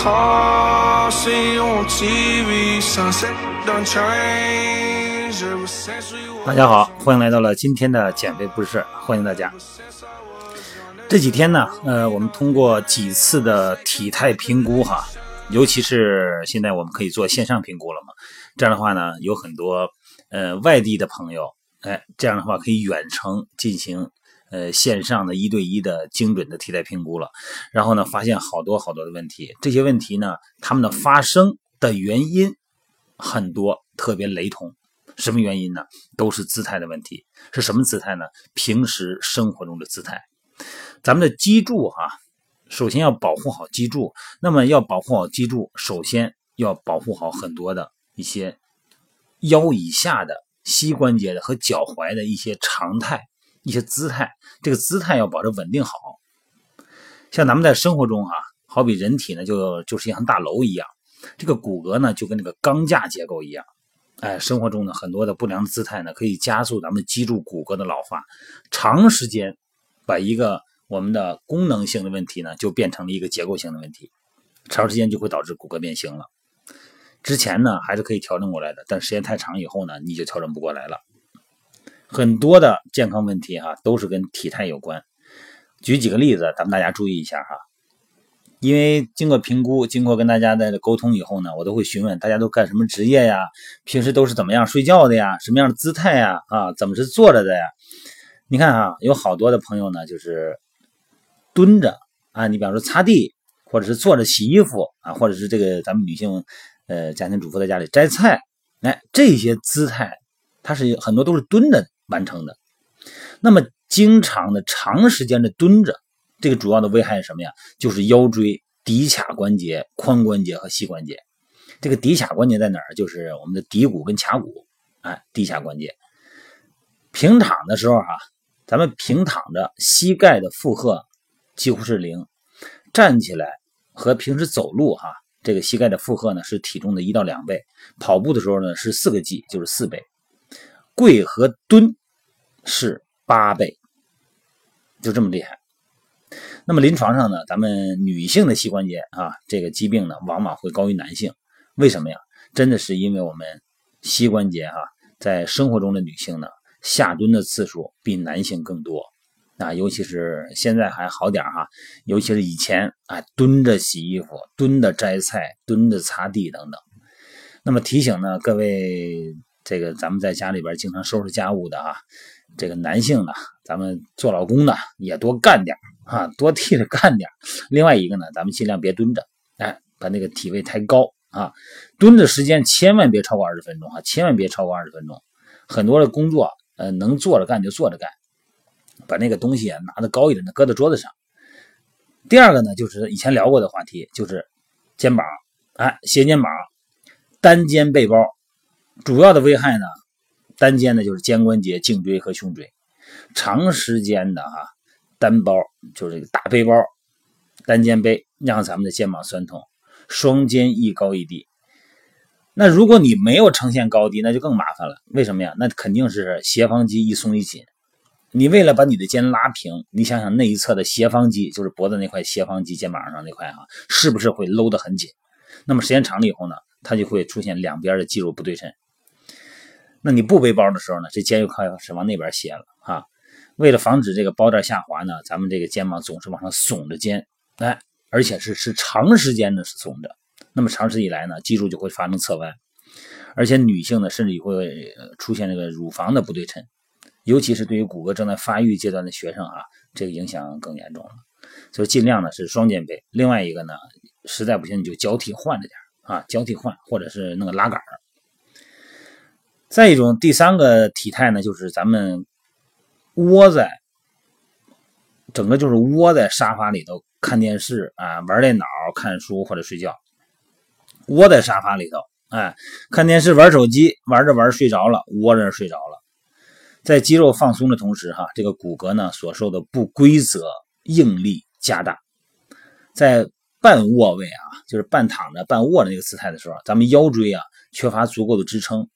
大家好，欢迎来到了今天的减肥故事，欢迎大家。这几天呢，呃，我们通过几次的体态评估哈，尤其是现在我们可以做线上评估了嘛，这样的话呢，有很多呃外地的朋友，哎，这样的话可以远程进行呃线上的一对一的精准的替代评估了，然后呢，发现好多好多的问题，这些问题呢，它们的发生的原因很多，特别雷同。什么原因呢？都是姿态的问题。是什么姿态呢？平时生活中的姿态。咱们的脊柱哈，首先要保护好脊柱。那么要保护好脊柱，首先要保护好很多的一些腰以下的膝关节的和脚踝的一些常态、一些姿态。这个姿态要保持稳定好。像咱们在生活中哈，好比人体呢，就就是一行大楼一样，这个骨骼呢，就跟那个钢架结构一样。哎，生活中呢，很多的不良的姿态呢，可以加速咱们脊柱骨骼的老化，长时间把一个我们的功能性的问题呢，就变成了一个结构性的问题，长时间就会导致骨骼变形了。之前呢，还是可以调整过来的，但时间太长以后呢，你就调整不过来了。很多的健康问题哈，都是跟体态有关。举几个例子，咱们大家注意一下哈。因为经过评估，经过跟大家的沟通以后呢，我都会询问大家都干什么职业呀？平时都是怎么样睡觉的呀？什么样的姿态呀？啊，怎么是坐着的呀？你看啊，有好多的朋友呢，就是蹲着啊，你比方说擦地，或者是坐着洗衣服啊，或者是这个咱们女性呃家庭主妇在家里摘菜，哎，这些姿态它是很多都是蹲着的完成的。那么经常的长时间的蹲着。这个主要的危害是什么呀？就是腰椎、骶髂关节、髋关节和膝关节。这个骶髂关节在哪儿？就是我们的骶骨跟髂骨，哎，骶髂关节。平躺的时候哈，咱们平躺着，膝盖的负荷几乎是零。站起来和平时走路哈，这个膝盖的负荷呢是体重的一到两倍。跑步的时候呢是四个 G，就是四倍。跪和蹲是八倍，就这么厉害。那么临床上呢，咱们女性的膝关节啊，这个疾病呢，往往会高于男性。为什么呀？真的是因为我们膝关节哈，在生活中的女性呢，下蹲的次数比男性更多啊。尤其是现在还好点哈，尤其是以前啊，蹲着洗衣服、蹲着摘菜、蹲着擦地等等。那么提醒呢，各位这个咱们在家里边经常收拾家务的啊，这个男性呢，咱们做老公的也多干点啊，多替着干点另外一个呢，咱们尽量别蹲着，哎，把那个体位抬高啊。蹲的时间千万别超过二十分钟啊，千万别超过二十分钟。很多的工作，呃，能坐着干就坐着干，把那个东西拿的高一点的搁在桌子上。第二个呢，就是以前聊过的话题，就是肩膀，哎，斜肩膀，单肩背包，主要的危害呢，单肩的就是肩关节、颈椎和胸椎，长时间的哈。单包就是这个大背包，单肩背让咱们的肩膀酸痛，双肩一高一低。那如果你没有呈现高低，那就更麻烦了。为什么呀？那肯定是斜方肌一松一紧。你为了把你的肩拉平，你想想那一侧的斜方肌，就是脖子那块斜方肌，肩膀上那块哈，是不是会搂得很紧？那么时间长了以后呢，它就会出现两边的肌肉不对称。那你不背包的时候呢，这肩就开始往那边斜了啊。为了防止这个包带下滑呢，咱们这个肩膀总是往上耸着肩，哎，而且是是长时间的耸着，那么长时以来呢，脊柱就会发生侧弯，而且女性呢，甚至也会出现这个乳房的不对称，尤其是对于骨骼正在发育阶段的学生啊，这个影响更严重了。所以尽量呢是双肩背，另外一个呢，实在不行你就交替换着点啊，交替换，或者是弄个拉杆再一种第三个体态呢，就是咱们。窝在，整个就是窝在沙发里头看电视啊，玩电脑、看书或者睡觉。窝在沙发里头，哎，看电视、玩手机，玩着玩睡着了，窝着睡着了。在肌肉放松的同时，哈，这个骨骼呢所受的不规则应力加大。在半卧位啊，就是半躺着、半卧的那个姿态的时候，咱们腰椎啊缺乏足够的支撑，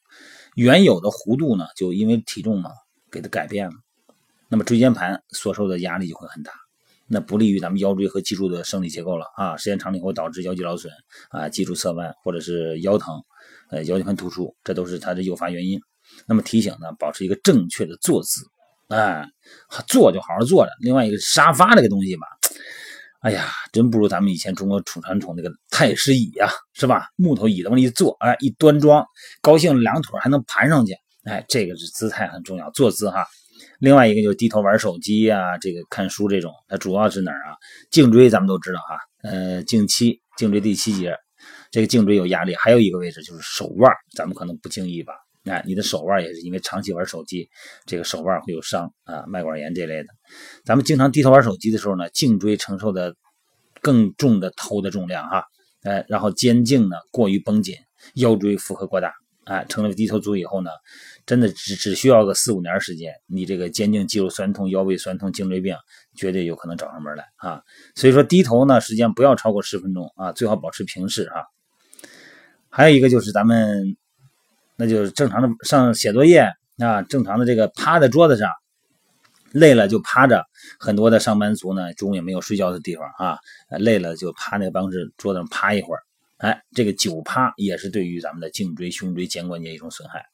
原有的弧度呢就因为体重嘛给它改变了。那么椎间盘所受的压力就会很大，那不利于咱们腰椎和脊柱的生理结构了啊。时间长了以后导致腰肌劳损啊，脊柱侧弯或者是腰疼，呃，腰间盘突出，这都是它的诱发原因。那么提醒呢，保持一个正确的坐姿，哎，坐就好好坐着。另外一个沙发这个东西吧，哎呀，真不如咱们以前中国传统那个太师椅呀，是吧？木头椅子往里一坐，哎，一端庄，高兴两腿还能盘上去，哎，这个是姿态很重要，坐姿哈。另外一个就是低头玩手机呀，这个看书这种，它主要是哪儿啊？颈椎咱们都知道哈，呃，颈七，颈椎第七节，这个颈椎有压力。还有一个位置就是手腕，咱们可能不经意吧。哎，你的手腕也是因为长期玩手机，这个手腕会有伤啊，脉管炎这类的。咱们经常低头玩手机的时候呢，颈椎承受的更重的头的重量哈，哎，然后肩颈呢过于绷紧，腰椎负荷过大，哎，成了低头族以后呢，真的只只需要个四五年时间，你这个肩颈肌肉酸痛、腰背酸痛、颈椎病绝对有可能找上门来啊。所以说低头呢，时间不要超过十分钟啊，最好保持平视啊。还有一个就是咱们。那就是正常的上写作业啊，正常的这个趴在桌子上，累了就趴着。很多的上班族呢，中午也没有睡觉的地方啊，累了就趴那个办公室桌子上趴一会儿。哎，这个久趴也是对于咱们的颈椎、胸椎、肩关节一种损害。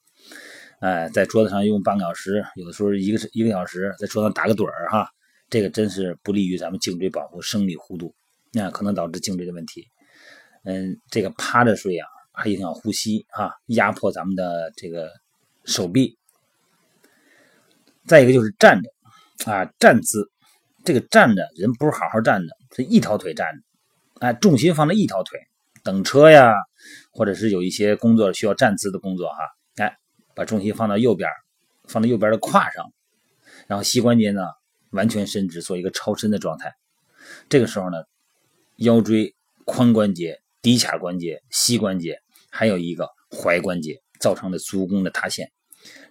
哎，在桌子上用半个小时，有的时候一个一个小时，在桌上打个盹儿哈，这个真是不利于咱们颈椎保护生理弧度，那可能导致颈椎的问题。嗯，这个趴着睡呀。还影响呼吸啊，压迫咱们的这个手臂。再一个就是站着啊，站姿，这个站着人不是好好站着，是一条腿站着，哎，重心放在一条腿，等车呀，或者是有一些工作需要站姿的工作哈，哎，把重心放到右边，放到右边的胯上，然后膝关节呢完全伸直，做一个超伸的状态。这个时候呢，腰椎、髋关节、骶髂关节、膝关节。还有一个踝关节造成的足弓的塌陷，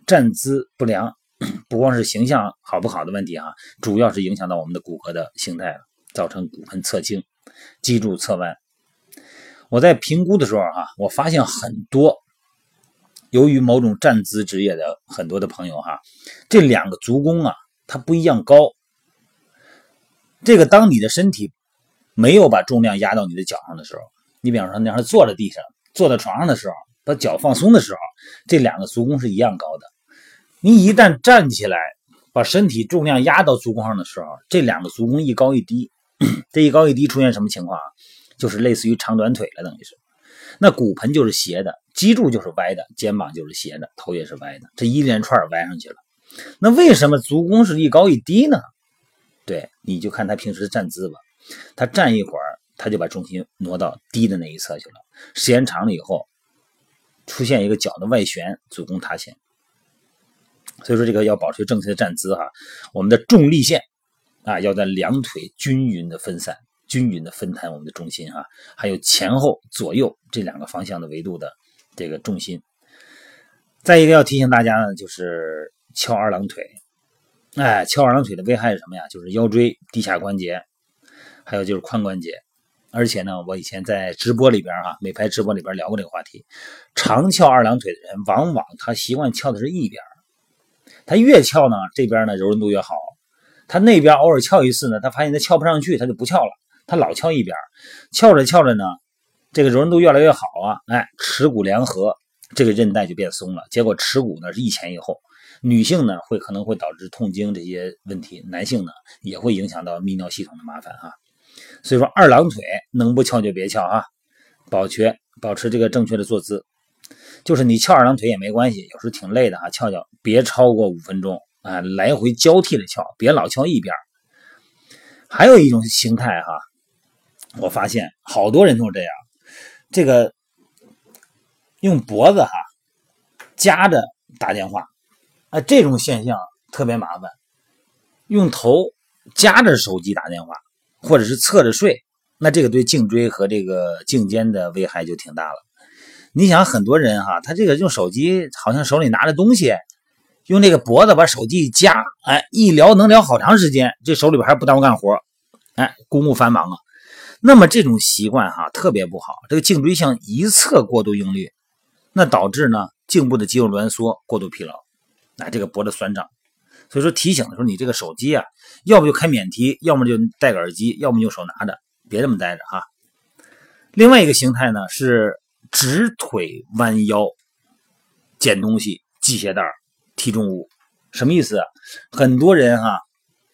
站姿不良，不光是形象好不好的问题啊，主要是影响到我们的骨骼的形态了，造成骨盆侧倾、脊柱侧弯。我在评估的时候哈，我发现很多由于某种站姿职业的很多的朋友哈，这两个足弓啊，它不一样高。这个当你的身体没有把重量压到你的脚上的时候，你比方说你要是坐在地上。坐在床上的时候，把脚放松的时候，这两个足弓是一样高的。你一旦站起来，把身体重量压到足弓上的时候，这两个足弓一高一低，这一高一低出现什么情况啊？就是类似于长短腿了，等于是。那骨盆就是斜的，脊柱就是歪的，肩膀就是斜的，头也是歪的，这一连串歪上去了。那为什么足弓是一高一低呢？对，你就看他平时站姿吧，他站一会儿。他就把重心挪到低的那一侧去了，时间长了以后，出现一个脚的外旋，足弓塌陷。所以说这个要保持正确的站姿哈，我们的重力线啊要在两腿均匀的分散，均匀的分摊我们的重心啊，还有前后左右这两个方向的维度的这个重心。再一个要提醒大家呢，就是翘二郎腿，哎，翘二郎腿的危害是什么呀？就是腰椎、骶髂关节，还有就是髋关节。而且呢，我以前在直播里边哈，美拍直播里边聊过这个话题。长翘二郎腿的人，往往他习惯翘的是一边，他越翘呢，这边呢柔韧度越好。他那边偶尔翘一次呢，他发现他翘不上去，他就不翘了。他老翘一边，翘着翘着呢，这个柔韧度越来越好啊，哎，耻骨联合，这个韧带就变松了。结果耻骨呢是一前一后，女性呢会可能会导致痛经这些问题，男性呢也会影响到泌尿系统的麻烦啊。所以说二郎腿能不翘就别翘啊，保全保持这个正确的坐姿，就是你翘二郎腿也没关系，有时候挺累的啊，翘翘别超过五分钟啊，来回交替的翘，别老翘一边。还有一种形态哈，我发现好多人都这样，这个用脖子哈夹着打电话，啊，这种现象特别麻烦，用头夹着手机打电话。或者是侧着睡，那这个对颈椎和这个颈肩的危害就挺大了。你想，很多人哈，他这个用手机，好像手里拿着东西，用这个脖子把手机一夹，哎，一聊能聊好长时间，这手里边还不耽误干活，哎，公务繁忙啊。那么这种习惯哈特别不好，这个颈椎向一侧过度用力，那导致呢颈部的肌肉挛缩、过度疲劳，那这个脖子酸胀，所以说提醒的时候，你这个手机啊，要不就开免提，要么就戴个耳机，要么就手拿着，别这么待着哈。另外一个形态呢是直腿弯腰捡东西，系鞋带提重物，什么意思？很多人哈，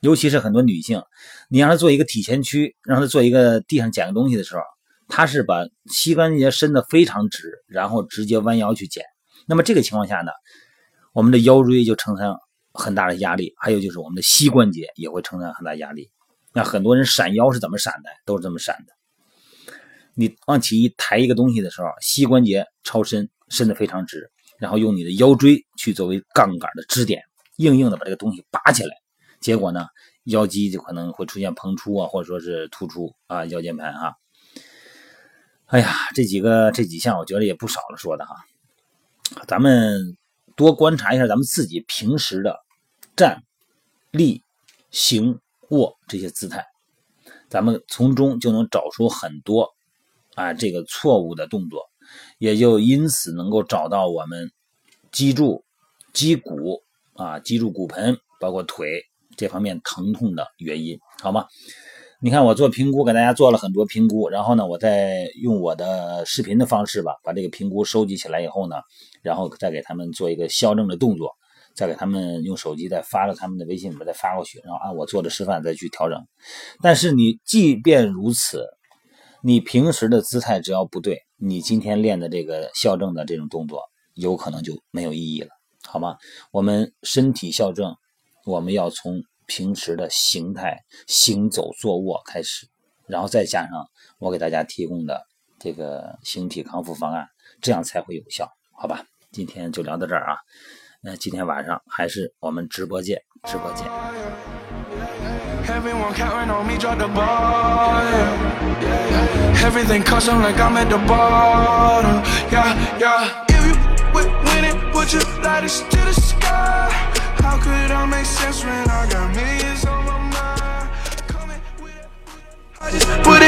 尤其是很多女性，你让她做一个体前屈，让她做一个地上捡个东西的时候，她是把膝关节伸得非常直，然后直接弯腰去捡。那么这个情况下呢，我们的腰椎就承担很大的压力，还有就是我们的膝关节也会承担很大压力。那很多人闪腰是怎么闪的？都是这么闪的。你往起一抬一个东西的时候，膝关节超伸，伸得非常直，然后用你的腰椎去作为杠杆的支点，硬硬的把这个东西拔起来，结果呢，腰肌就可能会出现膨出啊，或者说是突出啊，腰间盘啊。哎呀，这几个这几项我觉得也不少了说的哈。咱们多观察一下咱们自己平时的站、立、行、卧这些姿态，咱们从中就能找出很多啊这个错误的动作，也就因此能够找到我们脊柱、脊骨啊、脊柱骨盆，包括腿这方面疼痛的原因，好吗？你看我做评估，给大家做了很多评估，然后呢，我再用我的视频的方式吧，把这个评估收集起来以后呢，然后再给他们做一个校正的动作，再给他们用手机再发到他们的微信里面再发过去，然后按我做的示范再去调整。但是你即便如此，你平时的姿态只要不对，你今天练的这个校正的这种动作，有可能就没有意义了，好吗？我们身体校正，我们要从。平时的形态、行走、坐卧开始，然后再加上我给大家提供的这个形体康复方案，这样才会有效，好吧？今天就聊到这儿啊，那今天晚上还是我们直播间，直播间。How could I make sense when I got millions on my mind? I just put